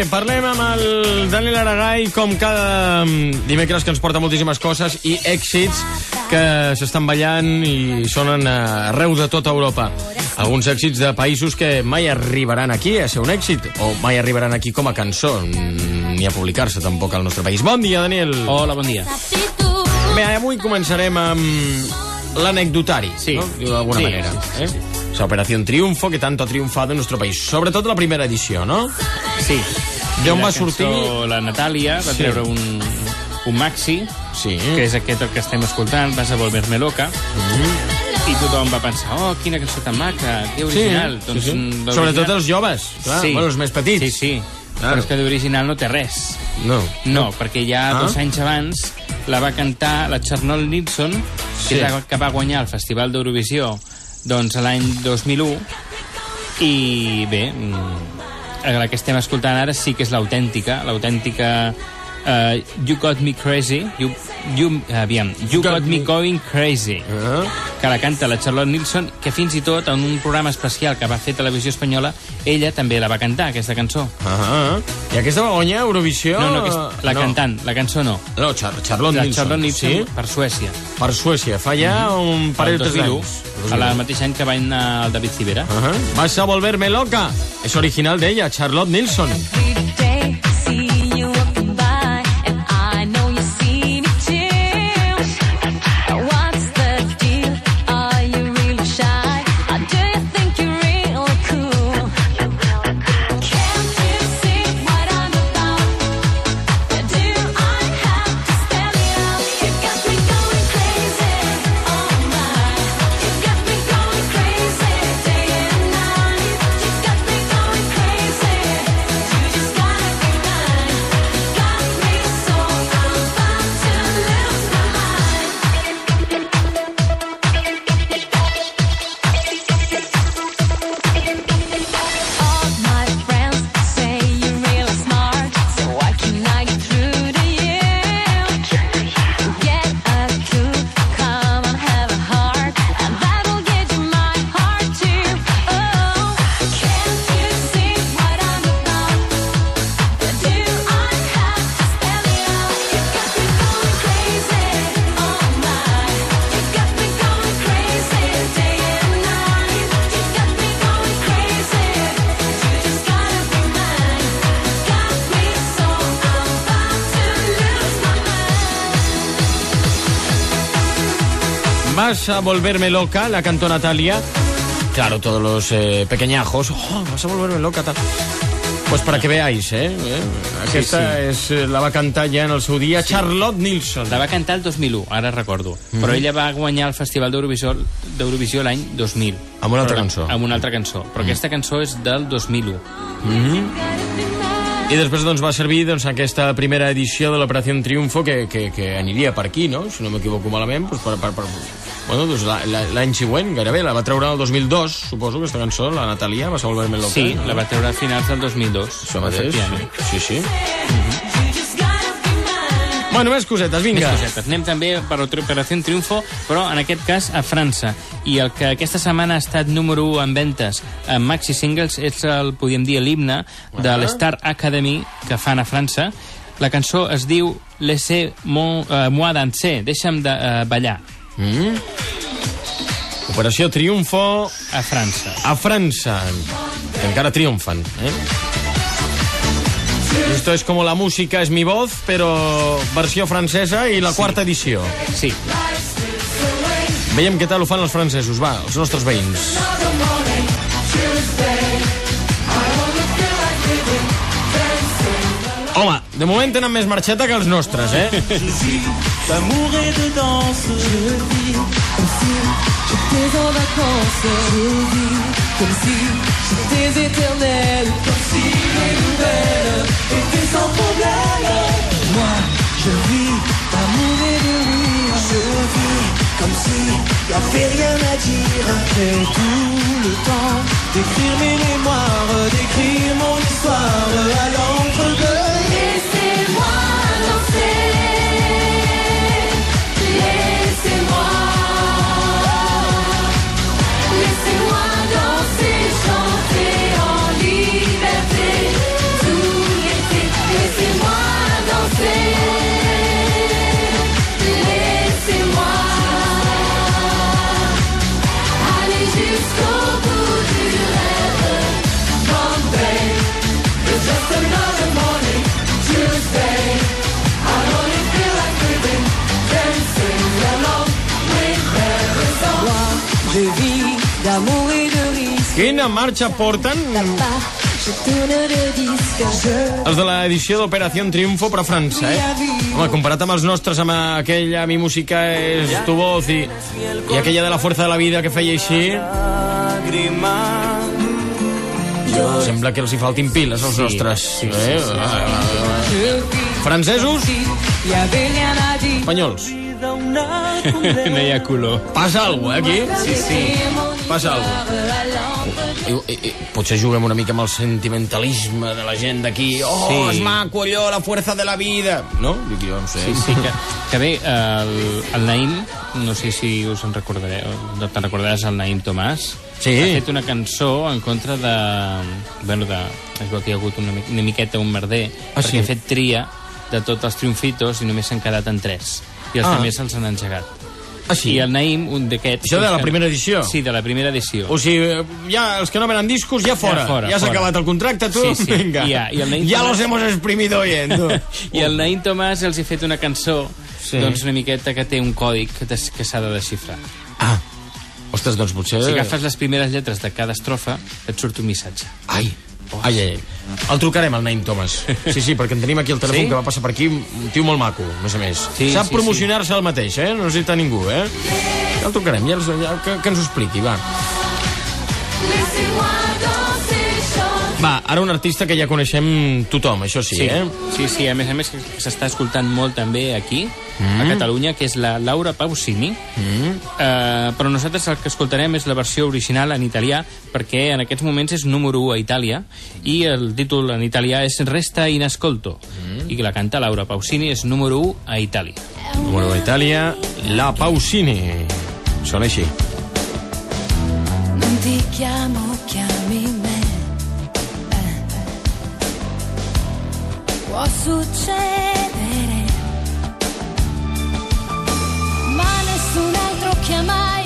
bé, parlem amb el Daniel Aragai com cada mm, dimecres que ens porta moltíssimes coses i èxits que s'estan ballant i sonen arreu de tota Europa. Alguns èxits de països que mai arribaran aquí a ser un èxit o mai arribaran aquí com a cançó ni a publicar-se tampoc al nostre país. Bon dia, Daniel. Hola, bon dia. Bé, avui començarem amb l'anecdotari, Sí. no? D'alguna Sí, manera. sí, eh? sí. Esa Operación Triunfo que tanto ha triunfado en nuestro país. Sobretot la primera edició, no? Sí. D'on La va cançó, sortir? La Natàlia va Sí. treure un, un maxi, Sí. que és aquest el que estem escoltant, Vas a volver-me loca, i tothom va pensar, oh, quina cançó tan maca, que original. Sí, doncs, sí, sí. mm, Sobretot els joves, clar, bueno, els més petits. Sí, sí. Claro. Però és que d'original no té res. No. No, perquè ja Ah. dos anys abans la va cantar la Charlotte Nilsson, que Sí. és la que va guanyar el Festival d'Eurovisió doncs, l'any 2001, i bé, mm, la que estem escoltant ara sí que és l'autèntica, l'autèntica uh, You Got Me Crazy, You, you, aviam, You Got Got, Me Me- Going Crazy, Ah. que la canta la Charlotte Nilsson, que fins i tot en un programa especial que va fer Televisió Espanyola, ella també la va cantar, aquesta cançó. Ah, I aquesta va guanyar Eurovisió... No, no, aquest, la no. cantant, la cançó no. No, Char Charlotte La Nilsson. Charlotte Nilsson Sí? per Suècia. Per Suècia. Fa ja un parell El de 2001, anys. a la mateix any que va anar el David Civera. Ajá. Vas a volverme loca. Es original de ella, Charlotte Nilsson. Every day, Vas a volverme loca, la cantó Natalia. Claro, todos los eh, pequeñajos. Oh, vas a volverme loca. Tal. Pues para que veáis, eh? eh? Aquesta És, eh, la va cantar ja en el seu dia Charlotte Nilsson. La va cantar el 2001, ara recordo. Però ella va guanyar el Festival d'Eurovisió l'any 2000. Amb una altra Però- cançó. Amb una altra cançó. Però aquesta cançó és del 2001. I després doncs, va servir doncs, aquesta primera edició de l'Operació Triunfo que, que, que aniria per aquí, no? Si no m'equivoco malament, doncs per, per, per, bueno, doncs la- la- l'any següent, gairebé, la va treure el 2002, suposo, aquesta cançó, la Natalia, va a volverme loca. Sí, no? la va treure a finals del 2002. Això mateix, sí, sí. Be mine. Bueno, més cosetes, Més vinga. cosetes. Anem també per Operació Triunfo, però en aquest cas a França. I el que aquesta setmana ha estat número 1 en ventes en maxi singles és el, podríem dir, l'himne de l'Star Academy que fan a França. La cançó es diu Laissez mon, uh, moi danser, deixa'm de uh, ballar, Mm. Operació Triunfo a França. a França. Que encara triomfen, eh? Esto es como la música es mi voz, pero versió francesa i la quarta edició. Sí, Veiem què tal ho fan els francesos, va, els nostres veïns. Home, de moment tenen més marxeta que els nostres, eh? J'étais en vacances. Je vis comme si j'étais éternelle, comme si les nouvelles étaient sans problème. Moi, je vis d'amour et de rire. Je vis comme si y avait rien à dire. J'ai tout le temps d'écrire mes mémoires, d'écrire mon histoire à l'encre Quina marxa porten els de l'edició d'Operació Triunfo per a França, eh? Home, comparat amb els nostres, amb aquella Mi música és tu voz i, i aquella de la Fuerza de la Vida que feia així, sembla que els hi faltin piles als nostres. eh? je vis. Francesos, Y avait rien à dire. espanyols. no hi ha color. Passa alguna cosa, eh, aquí? Sí, sí. Passa alguna cosa. I, i, potser juguem una mica amb el sentimentalisme de la gent d'aquí. Oh, Sí. és maco allò, la fuerza de la vida. No? Dic jo, no sé. Sí, sí, que, que bé, el, el Naim, no sé si us en recordareu, no te'n recordaràs el Naim Tomàs? Sí. Ha fet una cançó en contra de... Bueno, de... Es veu que hi ha hagut una, una miqueta un merder, Ah, perquè sí? ha fet tria de tots els triomfitos i només s'han quedat en tres. I els Ah. altres se'ls han engegat. Ah, sí? I el Naim, un d'aquests... Això de la primera edició? Sí, de la primera edició. O sigui, ja els que no venen discos, ja fora. Ja fora, ja s'ha acabat el contracte, tu. Sí, sí. Vinga. Ja- i el Naim ja Tomàs- los hemos exprimido bien, tu. I el Naim Tomàs els ha fet una cançó Sí. doncs una miqueta que té un còdic que s'ha de desxifrar. Ah. Ostres, doncs potser... Si agafes les primeres lletres de cada estrofa, et surt un missatge. Ai. Ai, ai, ai. El trucarem, al Naim Thomas. Sí, sí, perquè en tenim aquí el telèfon Sí? que va passar per aquí, un tio molt maco, a més a més. Sí, Sap sí, promocionar-se el mateix, eh? No necessita ningú, eh? Ja el trucarem, ja, ja que, que ens ho expliqui, va. Va, ara un artista que ja coneixem tothom, això sí, eh? sí, sí, a més a més que s'està escoltant molt també aquí, a Catalunya, que és la Laura Pausini. Mm. Uh, però nosaltres el que escoltarem és la versió original en italià, perquè en aquests moments és número 1 a Itàlia, i el títol en italià és Resta in ascolto, mm. i que la canta Laura Pausini, és número 1 a Itàlia. Número d'Itàlia, La Pausini. Sona així. Non ti chiamo, Può succedere, ma nessun altro chiamai.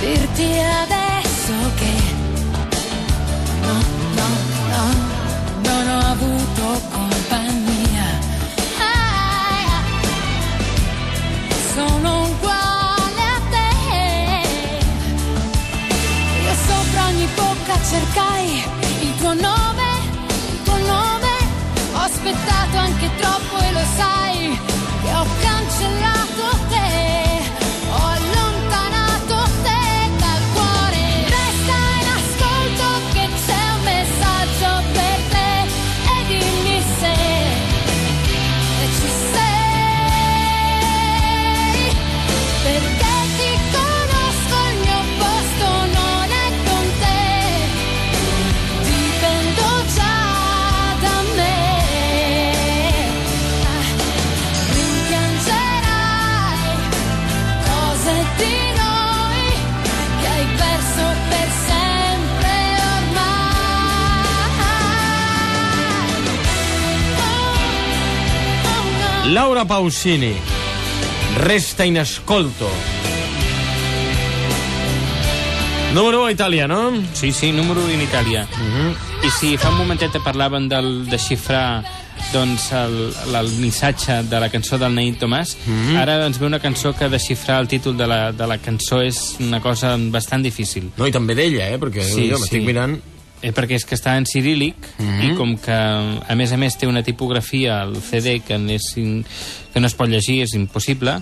Dirti adesso che no, no, no, non ho avuto compagnia. Ah, sono uguale a te. Io sopra ogni bocca cercai il tuo nome, il tuo nome. Ho aspettato anche troppo e lo sai Laura Pausini. Resta in ascolto. Número 1 a Itàlia, no? Sí, sí, número 1 en Itàlia. I si fa un momentet parlaven del desxifrar doncs, el, el, el missatge de la cançó del Naïm Tomàs, ara ens ve una cançó que desxifrar el títol de la, de la cançó és una cosa bastant difícil. No, i també d'ella, eh? Perquè Sí, jo sí. m'estic mirant... Eh, perquè és que està en cirílic i com que a més a més té una tipografia al CD que, és in, que no es pot llegir, és impossible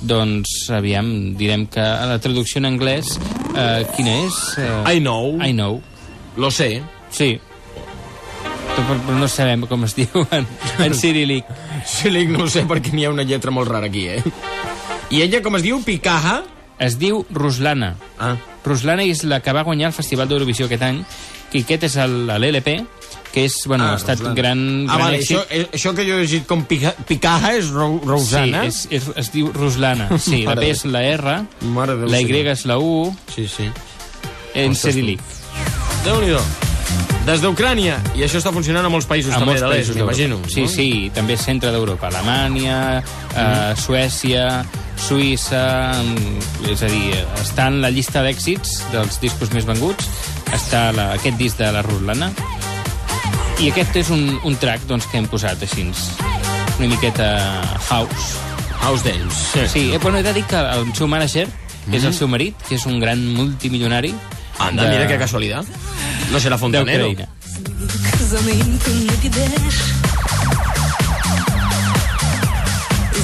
doncs aviam, direm que la traducció en anglès eh, quina és? Eh, I know, I know lo sé. Sí. però, però no sabem com es diu en, en cirílic. Sí, Lic, no ho sé perquè n'hi ha una lletra molt rara aquí, eh? I ella, com es diu? Picaja? Es diu Ruslana. Ah. Ruslana és la que va guanyar el Festival d'Eurovisió aquest any, i aquest és l'LP, que és, bueno, Ah, ha estat Ruslana. gran, Ah, gran vale, èxit. això, eh, això que jo he llegit com pica, Picaja és Ro Rosana? Sí, és, és, es diu Ruslana. Sí, la P és la R, Mare la Y és la U, Sí, sí. en cirílic. Déu-n'hi-do. Des d'Ucrània, i això està funcionant a molts països A també molts de l'est, m'imagino. Sí, no? sí, també centre d'Europa. Alemanya, eh, Suècia, Suïssa... mm, És a dir, està en la llista d'èxits dels discos més venguts Està la, aquest disc de la Ruslana. I aquest és un, un track doncs, que hem posat així, una miqueta house. House Dance. Sí, eh, bueno, he de dir que el seu manager és el seu marit, que és un gran multimilionari. Anda, de- mira que casualitat. No serà Fontanero. d'Ucraïna. За ним ти не підеш.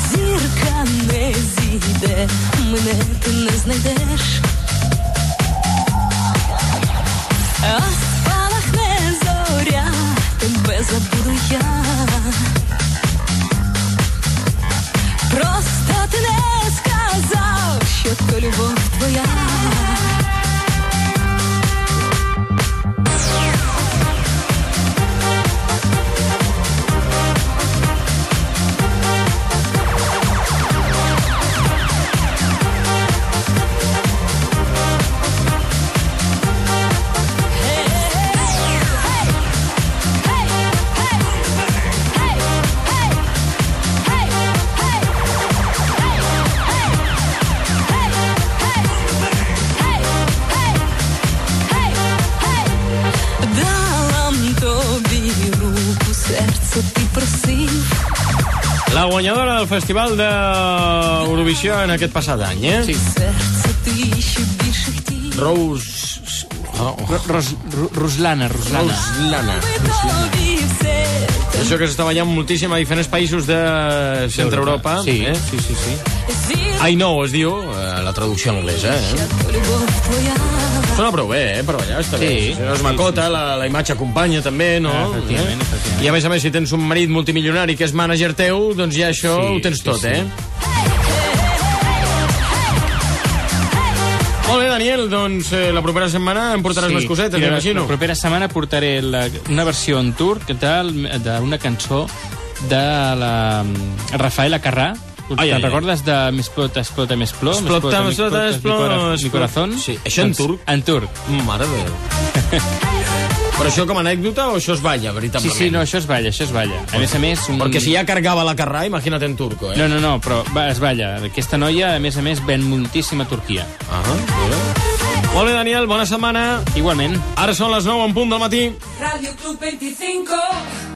Зірка не зійде, мене ти не знайдеш. La guanyadora del Festival d'Eurovisió en aquest passat any, eh? Sí. Rose... Oh. oh. Roslana, Ruslana, Ruslana. Això que s'està ballant moltíssim a diferents països de Centre Europa. Sí, eh? sí, sí, sí. I know es diu, eh, la traducció anglesa, eh? Sona prou bé, eh, per ballar, està sí. bé. Si no és sí, macota, sí. La, la imatge acompanya també, no? Ah, efectivament, eh? efectivament. I a més a més, si tens un marit multimilionari que és mànager teu, doncs ja això sí, ho tens sí, tot, sí. eh? Molt bé, Daniel, doncs eh, la propera setmana em portaràs sí, més cosetes, m'imagino. La propera setmana portaré la, una versió en turc d'una cançó de la mm, Rafaela Carrà, Ai, Te'n recordes de M'explota, explota, m'explota? Explota, explota, explota, Mi corazón? Sí, això en turc? En turc. Mare de Déu. Però això com a anècdota o això es balla, Sí, veritablement? sí, no, això es balla, això es balla. A més a més... Un... Perquè si ja cargava la carrà, imagina't en turco, eh? No, no, no, però va, es balla. Aquesta noia, a més a més, ven moltíssim a Turquia. Ah, mira. Molt bé, Daniel, bona setmana. Igualment. Ara són les 9 en punt del matí. Radio Club 25.